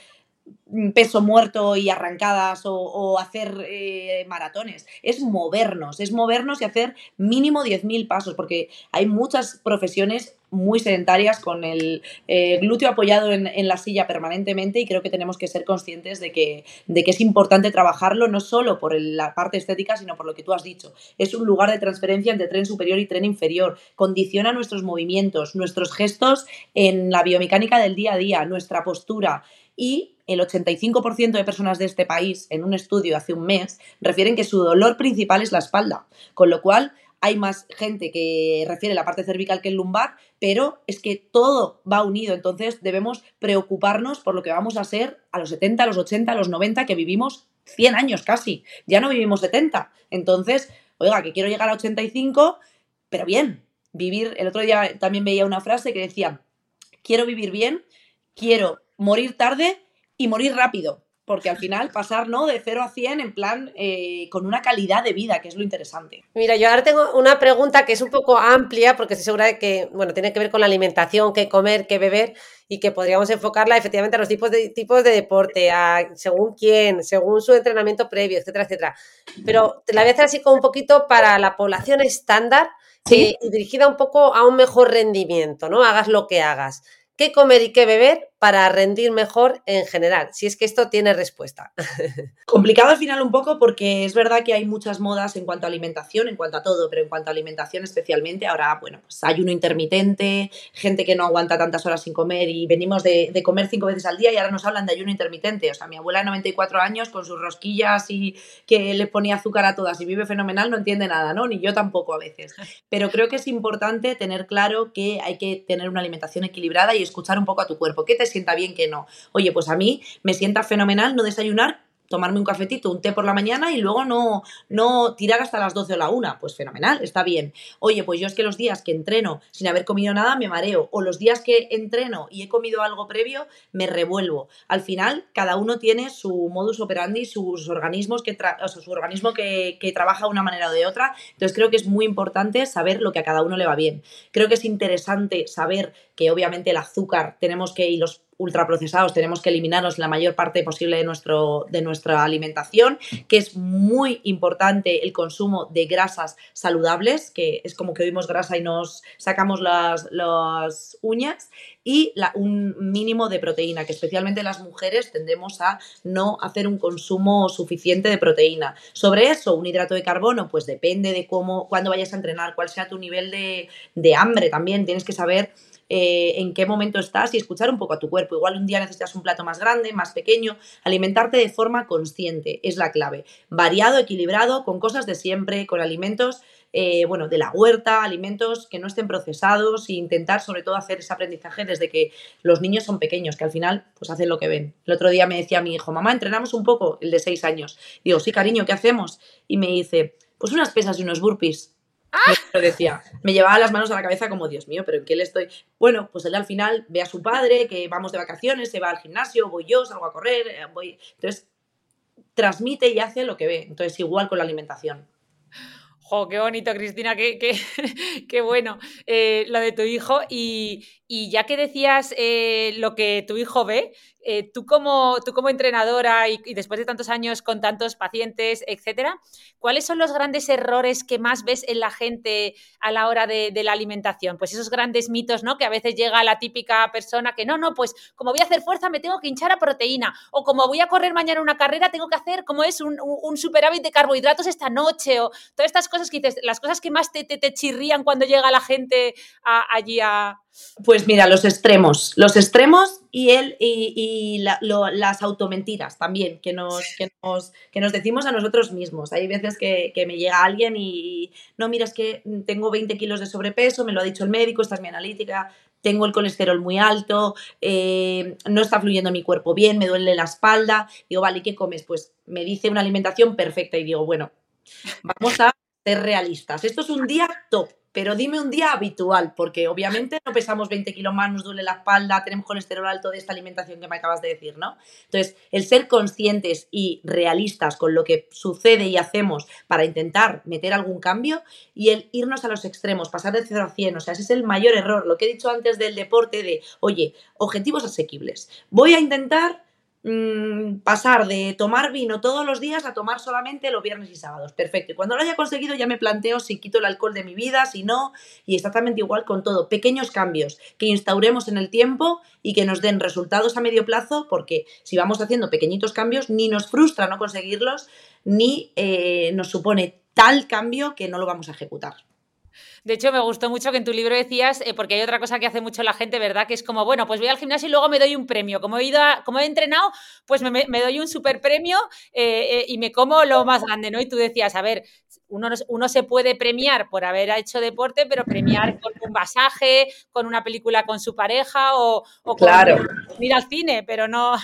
peso muerto y arrancadas o, hacer eh, maratones, es movernos, es movernos y hacer mínimo 10.000 pasos, porque hay muchas profesiones muy sedentarias con el eh, glúteo apoyado en, la silla permanentemente y creo que tenemos que ser conscientes de que, de que es importante trabajarlo no solo por la parte estética, sino por lo que tú has dicho. Es un lugar de transferencia entre tren superior y tren inferior, condiciona nuestros movimientos, nuestros gestos en la biomecánica del día a día, nuestra postura y el 85% de personas de este país, en un estudio hace un mes, refieren que su dolor principal es la espalda, con lo cual hay más gente que refiere la parte cervical que el lumbar, pero es que todo va unido, entonces debemos preocuparnos por lo que vamos a ser a los 70, a los 80, a los 90, que vivimos 100 años casi, ya no vivimos 70. Entonces, oiga, que quiero llegar a 85, pero bien, vivir, el otro día también veía una frase que decía, quiero vivir bien, quiero morir tarde y morir rápido. Porque al final pasar ¿no? de 0 a 100 en plan eh, con una calidad de vida, que es lo interesante. Mira, yo ahora tengo una pregunta que es un poco amplia, porque estoy segura de que bueno, tiene que ver con la alimentación, qué comer, qué beber, y que podríamos enfocarla efectivamente a los tipos de, tipos de deporte, a según quién, según su entrenamiento previo, etcétera, etcétera. Pero te la voy a hacer así como un poquito para la población estándar eh, y dirigida un poco a un mejor rendimiento, ¿no? Hagas lo que hagas qué comer y qué beber para rendir mejor en general, si es que esto tiene respuesta. Complicado al final un poco porque es verdad que hay muchas modas en cuanto a alimentación, en cuanto a todo, pero en cuanto a alimentación especialmente, ahora, bueno, pues ayuno intermitente, gente que no aguanta tantas horas sin comer y venimos de, comer cinco veces al día y ahora nos hablan de ayuno intermitente. O sea, mi abuela de 94 años con sus rosquillas y que le ponía azúcar a todas y vive fenomenal, no entiende nada, ¿no? Ni yo tampoco a veces. Pero creo que es importante tener claro que hay que tener una alimentación equilibrada y escuchar un poco a tu cuerpo. ¿Qué te sienta bien, qué no? Oye, pues a mí me sienta fenomenal no desayunar tomarme un cafetito, un té por la mañana y luego no, no tirar hasta las 12 o la 1. Pues fenomenal, está bien. Oye, pues yo es que los días que entreno sin haber comido nada me mareo. O los días que entreno y he comido algo previo, me revuelvo. Al final, cada uno tiene su modus operandi, sus organismos que o sea, su organismo que, que trabaja de una manera o de otra. Entonces creo que es muy importante saber lo que a cada uno le va bien. Creo que es interesante saber que obviamente el azúcar tenemos que, y los ultraprocesados tenemos que eliminarlos la mayor parte posible de, nuestro, de nuestra alimentación, que es muy importante el consumo de grasas saludables, que es como que oímos grasa y nos sacamos las, las uñas, y la, un mínimo de proteína, que especialmente las mujeres tendemos a no hacer un consumo suficiente de proteína. Sobre eso, un hidrato de carbono, pues depende de cómo, cuándo vayas a entrenar, cuál sea tu nivel de, de hambre también, tienes que saber eh, en qué momento estás y escuchar un poco a tu cuerpo. Igual un día necesitas un plato más grande, más pequeño, alimentarte de forma consciente, es la clave. Variado, equilibrado, con cosas de siempre, con alimentos eh, bueno, de la huerta, alimentos que no estén procesados e intentar sobre todo hacer ese aprendizaje desde que los niños son pequeños, que al final pues hacen lo que ven. El otro día me decía mi hijo, mamá, entrenamos un poco, el de seis años. Digo, sí, cariño, ¿qué hacemos? Y me dice, pues unas pesas y unos burpees. Me decía, me llevaba las manos a la cabeza como, Dios mío, pero ¿en qué le estoy? Bueno, pues él al final ve a su padre, que vamos de vacaciones, se va al gimnasio, voy yo, salgo a correr, eh, voy... Entonces, transmite y hace lo que ve. Entonces, igual con la alimentación. ¡Jo, qué bonito, Cristina! ¡Qué, qué, qué bueno eh, lo de tu hijo! Y, y ya que decías eh, lo que tu hijo ve, eh, tú, como, tú como entrenadora y, después de tantos años con tantos pacientes, etcétera, ¿cuáles son los grandes errores que más ves en la gente a la hora de, la alimentación? Pues esos grandes mitos, ¿no? Que a veces llega la típica persona que no, no, pues como voy a hacer fuerza me tengo que hinchar a proteína o como voy a correr mañana una carrera tengo que hacer, como es, un, un superávit de carbohidratos esta noche o todas estas cosas que dices, las cosas que más te, te, chirrían cuando llega la gente allí a, pues mira, los extremos, los extremos y, el, y, las automentiras también, que nos, que, nos, que nos decimos a nosotros mismos. Hay veces que, me llega alguien y, no, mira, es que tengo 20 kilos de sobrepeso, me lo ha dicho el médico, esta es mi analítica, tengo el colesterol muy alto, eh, no está fluyendo mi cuerpo bien, me duele la espalda. Digo, vale, ¿y qué comes? Pues me dice una alimentación perfecta y digo, bueno, vamos a ser realistas. Esto es un día top pero dime un día habitual, porque obviamente no pesamos 20 kilos más, nos duele la espalda, tenemos colesterol alto de esta alimentación que me acabas de decir, ¿no? Entonces, el ser conscientes y realistas con lo que sucede y hacemos para intentar meter algún cambio y el irnos a los extremos, pasar de 0 a 100, o sea, ese es el mayor error, lo que he dicho antes del deporte, de, oye, objetivos asequibles, voy a intentar Mm, pasar de tomar vino todos los días a tomar solamente los viernes y sábados. Perfecto. Y cuando lo haya conseguido ya me planteo si quito el alcohol de mi vida, si no, y exactamente igual con todo. Pequeños cambios que instauremos en el tiempo y que nos den resultados a medio plazo, porque si vamos haciendo pequeñitos cambios, ni nos frustra no conseguirlos, ni eh, nos supone tal cambio que no lo vamos a ejecutar. De hecho, me gustó mucho que en tu libro decías, eh, porque hay otra cosa que hace mucho la gente, ¿verdad? Que es como, bueno, pues voy al gimnasio y luego me doy un premio. Como he, ido como he entrenado, pues me, doy un super premio eh, eh, y me como lo más grande, ¿no? Y tú decías, a ver, uno, uno se puede premiar por haber hecho deporte, pero premiar con un masaje, con una película con su pareja o, o con ir al cine, pero no.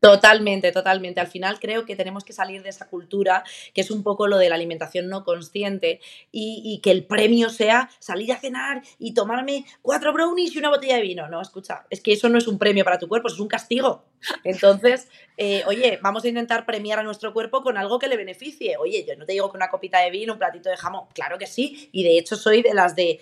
Totalmente, totalmente. Al final creo que tenemos que salir de esa cultura, que es un poco lo de la alimentación no consciente, y, que el premio sea salir a cenar y tomarme cuatro brownies y una botella de vino. No, escucha, es que eso no es un premio para tu cuerpo, es un castigo. Entonces, eh, oye, vamos a intentar premiar a nuestro cuerpo con algo que le beneficie. Oye, yo no te digo que una copita de vino, un platito de jamón, claro que sí, y de hecho soy de las de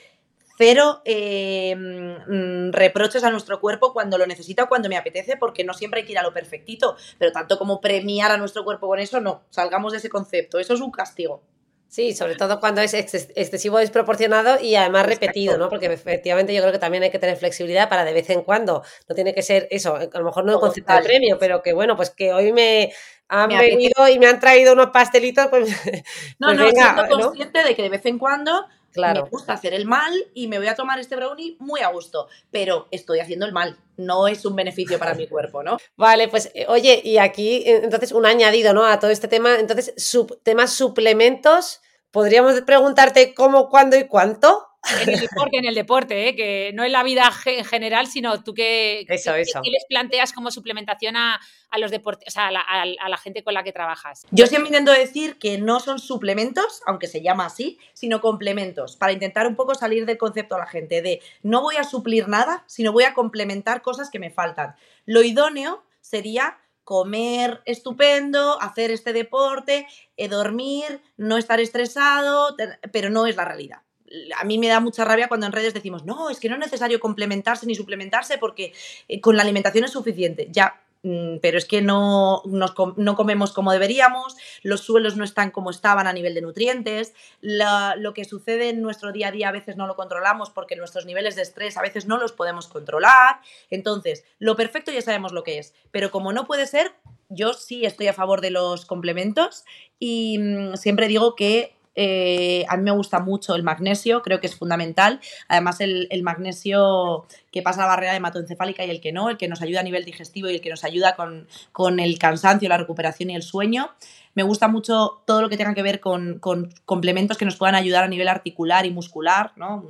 cero eh, mm, reproches a nuestro cuerpo cuando lo necesita o cuando me apetece, porque no siempre hay que ir a lo perfectito, pero tanto como premiar a nuestro cuerpo con eso, no, salgamos de ese concepto, eso es un castigo. Sí, sobre todo cuando es excesivo, desproporcionado y además repetido, ¿no? Porque efectivamente yo creo que también hay que tener flexibilidad para de vez en cuando. No tiene que ser eso, a lo mejor no el concepto de premio, pero que bueno, pues que hoy me han venido y me han traído unos pastelitos, pues. No, pues no, venga, consciente de que de vez en cuando me gusta hacer el mal y me voy a tomar este brownie muy a gusto, pero estoy haciendo el mal, no es un beneficio para mi cuerpo, ¿no? Vale, pues eh, oye, y aquí eh, entonces un añadido, ¿no? A todo este tema, entonces, temas suplementos, podríamos preguntarte cómo, cuándo y cuánto. En el deporte, en el deporte, ¿eh? que no en la vida en general, sino tú que, eso, eso. les planteas como suplementación a, los deportes, o sea, a la, gente con la que trabajas. Yo siempre intento decir que no son suplementos, aunque se llama así, sino complementos, para intentar un poco salir del concepto a la gente de no voy a suplir nada, sino voy a complementar cosas que me faltan. Lo idóneo sería comer estupendo, hacer este deporte, eh, dormir, no estar estresado, pero no es la realidad a mí me da mucha rabia cuando en redes decimos, no, es que no es necesario complementarse ni suplementarse porque eh, con la alimentación es suficiente. Ya, mm, pero es que no, no comemos como deberíamos, los suelos no están como estaban a nivel de nutrientes, lo que sucede en nuestro día a día a veces no lo controlamos porque nuestros niveles de estrés a veces no los podemos controlar. Entonces, lo perfecto ya sabemos lo que es, pero como no puede ser, yo sí estoy a favor de los complementos y mm, siempre digo que eh, a mí me gusta mucho el magnesio, creo que es fundamental. Además, el, magnesio que pasa la barrera hematoencefálica y el que no, el que nos ayuda a nivel digestivo y el que nos ayuda con, con el cansancio, la recuperación y el sueño. Me gusta mucho todo lo que tenga que ver con, complementos que nos puedan ayudar a nivel articular y muscular, ¿no?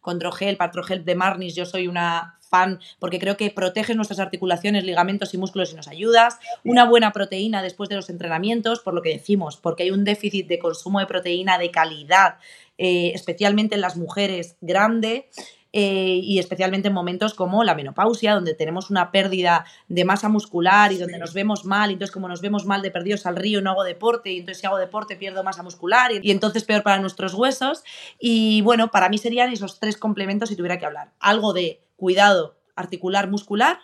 Condrogel, patrogel de Marnis, yo soy una fan porque creo que protege nuestras articulaciones, ligamentos y músculos y nos ayudas. Una buena proteína después de los entrenamientos, por lo que decimos, porque hay un déficit de consumo de proteína de calidad, eh, especialmente en las mujeres grande. Eh, y especialmente en momentos como la menopausia, donde tenemos una pérdida de masa muscular y donde nos vemos mal, y entonces como nos vemos mal de perdidos al río no hago deporte, y entonces si hago deporte pierdo masa muscular y, y entonces peor para nuestros huesos. Y bueno, para mí serían esos tres complementos si tuviera que hablar. Algo de cuidado articular muscular,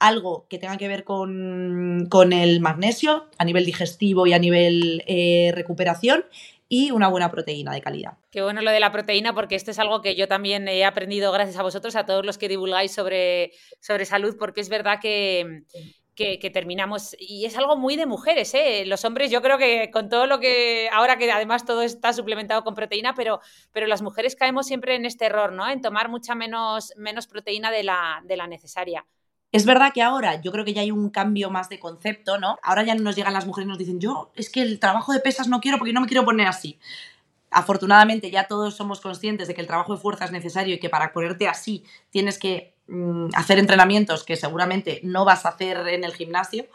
algo que tenga que ver con, el magnesio a nivel digestivo y a nivel eh, recuperación y una buena proteína de calidad. Qué bueno lo de la proteína, porque esto es algo que yo también he aprendido gracias a vosotros, a todos los que divulgáis sobre, sobre salud, porque es verdad que, que, terminamos, y es algo muy de mujeres, ¿eh? Los hombres, yo creo que con todo lo que, ahora que además todo está suplementado con proteína, pero, pero las mujeres caemos siempre en este error, ¿no? En tomar mucha menos, menos proteína de la, de la necesaria. Es verdad que ahora yo creo que ya hay un cambio más de concepto, ¿no? Ahora ya nos llegan las mujeres y nos dicen, yo es que el trabajo de pesas no quiero porque no me quiero poner así. Afortunadamente ya todos somos conscientes de que el trabajo de fuerza es necesario y que para ponerte así tienes que hacer entrenamientos que seguramente no vas a hacer en el gimnasio.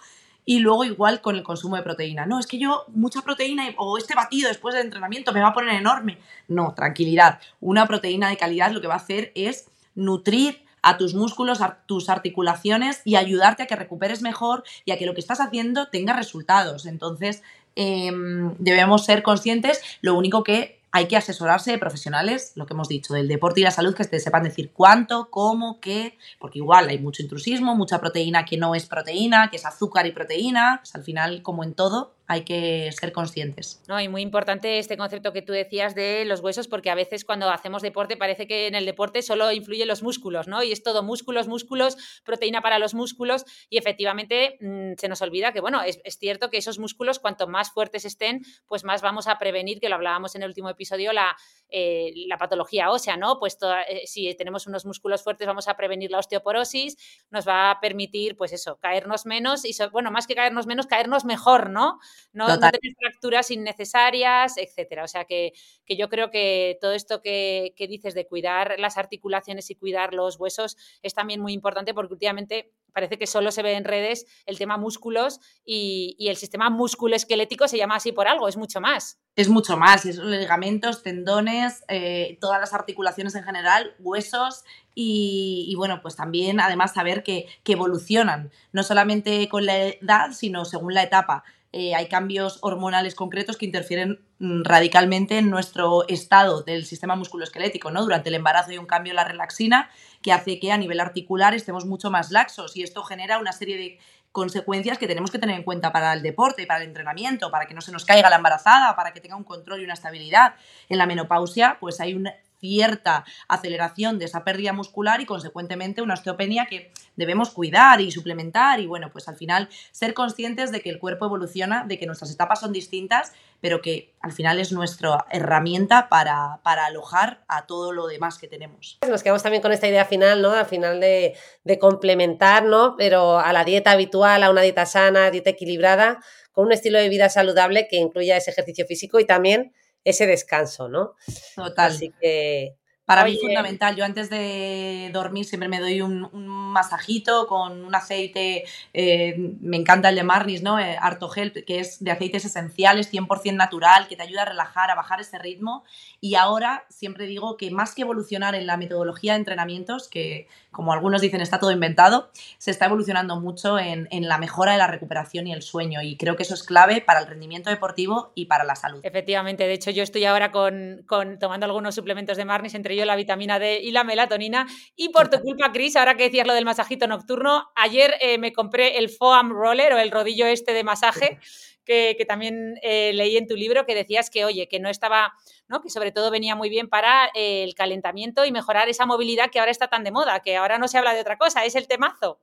Y luego igual con el consumo de proteína. No, es que yo mucha proteína o este batido después del entrenamiento me va a poner enorme. No, tranquilidad. Una proteína de calidad lo que va a hacer es nutrir a tus músculos, a tus articulaciones y ayudarte a que recuperes mejor y a que lo que estás haciendo tenga resultados. Entonces, em, debemos ser conscientes. Lo único que hay que asesorarse de profesionales, lo que hemos dicho, del deporte y la salud, que te sepan decir cuánto, cómo, qué, porque igual hay mucho intrusismo, mucha proteína que no es proteína, que es azúcar y proteína. Pues al final, como en todo, hay que ser conscientes. No, y muy importante este concepto que tú decías de los huesos, porque a veces cuando hacemos deporte parece que en el deporte solo influyen los músculos, ¿no? Y es todo músculos, músculos, proteína para los músculos, y efectivamente mm, se nos olvida que, bueno, es, cierto que esos músculos, cuanto más fuertes estén, pues más vamos a prevenir, que lo hablábamos en el último episodio, la, eh, la patología ósea, ¿no? Pues eh, si tenemos unos músculos fuertes, vamos a prevenir la osteoporosis, nos va a permitir, pues eso, caernos menos y, bueno, más que caernos menos, caernos mejor, ¿no? No, tener fracturas innecesarias, etcétera. O sea que, yo creo que todo esto que, dices de cuidar las articulaciones y cuidar los huesos es también muy importante porque últimamente parece que solo se ve en redes el tema músculos y, el sistema musculoesquelético se llama así por algo, es mucho más. Es mucho más, es ligamentos, tendones, eh, todas las articulaciones en general, huesos y, bueno, pues también además saber que, que, evolucionan, no solamente con la edad, sino según la etapa. Eh, hay cambios hormonales concretos que interfieren mm, radicalmente en nuestro estado del sistema musculoesquelético, ¿no? Durante el embarazo hay un cambio en la relaxina que hace que a nivel articular estemos mucho más laxos y esto genera una serie de consecuencias que tenemos que tener en cuenta para el deporte, para el entrenamiento, para que no se nos caiga la embarazada, para que tenga un control y una estabilidad. En la menopausia, pues hay un cierta aceleración de esa pérdida muscular y consecuentemente una osteopenia que debemos cuidar y suplementar y bueno, pues al final ser conscientes de que el cuerpo evoluciona, de que nuestras etapas son distintas, pero que al final es nuestra herramienta para, alojar a todo lo demás que tenemos. Nos quedamos también con esta idea final, ¿no? Al final de, de complementar, ¿no? Pero a la dieta habitual, a una dieta sana, dieta equilibrada, con un estilo de vida saludable que incluya ese ejercicio físico y también ese descanso, ¿no? Total. Así que para mí es fundamental. Yo antes de dormir siempre me doy un, masajito con un aceite, eh, me encanta el de Marnis, ¿no? Eh, Artogel, que es de aceites esenciales, 100% natural, que te ayuda a relajar, a bajar ese ritmo. Y ahora siempre digo que más que evolucionar en la metodología de entrenamientos, que como algunos dicen está todo inventado, se está evolucionando mucho en, la mejora de la recuperación y el sueño. Y creo que eso es clave para el rendimiento deportivo y para la salud. Efectivamente, de hecho yo estoy ahora con, con tomando algunos suplementos de Marnis, entre la vitamina D y la melatonina. Y por tu culpa, Cris, ahora que decías lo del masajito nocturno, ayer eh, me compré el foam roller o el rodillo este de masaje. Que, también eh, leí en tu libro que decías que, oye, que no estaba, ¿no? Que sobre todo venía muy bien para eh, el calentamiento y mejorar esa movilidad que ahora está tan de moda, que ahora no se habla de otra cosa, es el temazo.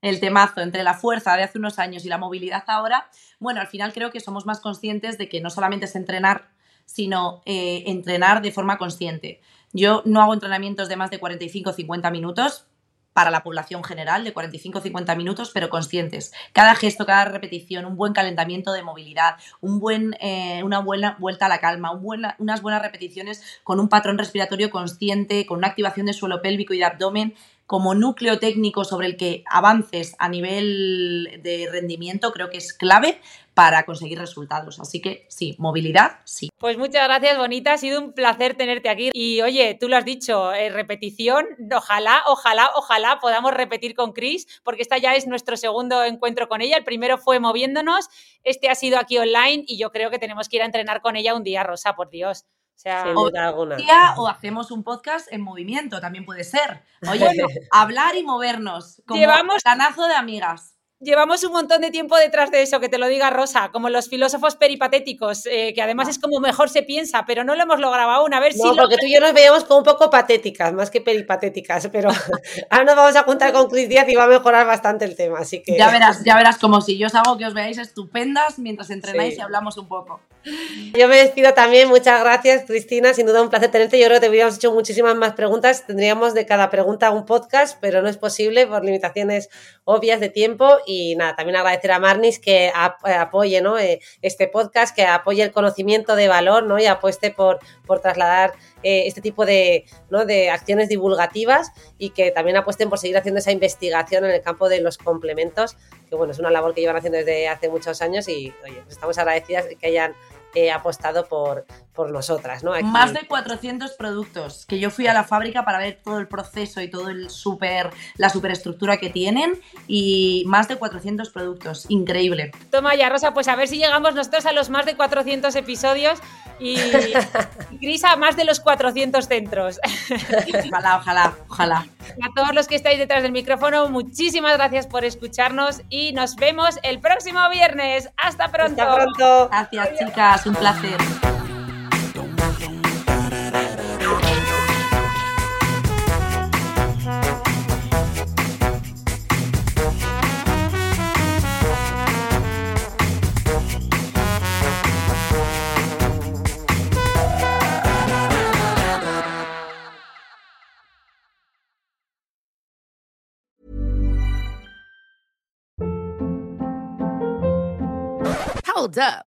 El temazo entre la fuerza de hace unos años y la movilidad ahora, bueno, al final creo que somos más conscientes de que no solamente es entrenar, sino entrenar de forma consciente. Yo no hago entrenamientos de más de 45 o 50 minutos para la población general, de 45 o 50 minutos, pero conscientes. Cada gesto, cada repetición, un buen calentamiento de movilidad, un buen, eh, una buena vuelta a la calma, unas buenas repeticiones con un patrón respiratorio consciente, con una activación de suelo pélvico y de abdomen como núcleo técnico sobre el que avances a nivel de rendimiento creo que es clave para conseguir resultados. Así que sí, movilidad, sí. Pues muchas gracias, Bonita. Ha sido un placer tenerte aquí. Y oye, tú lo has dicho, eh, repetición. Ojalá, ojalá, ojalá podamos repetir con Chris, porque esta ya es nuestro segundo encuentro con ella. El primero fue moviéndonos, este ha sido aquí online y yo creo que tenemos que ir a entrenar con ella un día, Rosa, por Dios. O hacemos un podcast en movimiento, también puede ser. Oye, hablar y movernos, como Llevamos... planazo de amigas llevamos un montón de tiempo detrás de eso, que te lo diga Rosa, como los filósofos peripatéticos, eh, que además es como mejor se piensa, pero no lo hemos logrado aún. A ver no, porque tú y yo nos veíamos como un poco patéticas, más que peripatéticas, pero ahora nos vamos a juntar con Cris Díaz y va a mejorar bastante el tema, así que... Ya verás, ya verás como si yo os hago que os veáis estupendas mientras entrenáis y hablamos un poco. Yo me despido también, muchas gracias Cristina, sin duda un placer tenerte, yo creo que te hubiéramos hecho muchísimas más preguntas, tendríamos de cada pregunta un podcast, pero no es posible por limitaciones obvias de tiempo y nada, también agradecer a Marnis que eh, apoye ¿no? Eh, este podcast, que apoye el conocimiento de valor ¿no? y apueste por, por trasladar eh, este tipo de, ¿no? de acciones divulgativas y que también apuesten por seguir haciendo esa investigación en el campo de los complementos que bueno, es una labor que llevan haciendo desde hace muchos años y oye, pues estamos agradecidas que hayan eh, apostado por, por nosotras, ¿no? Más de 400 productos, que yo fui a la fábrica para ver todo el proceso y todo el super, la superestructura que tienen y más de 400 productos, increíble. Toma ya, Rosa, pues a ver si llegamos nosotros a los más de 400 episodios y, y a más de los 400 centros. Ojalá, ojalá, ojalá. A todos los que estáis detrás del micrófono, muchísimas gracias por escucharnos y nos vemos el próximo viernes. Hasta pronto. Hasta pronto. Gracias, chicas, un placer. Hold up.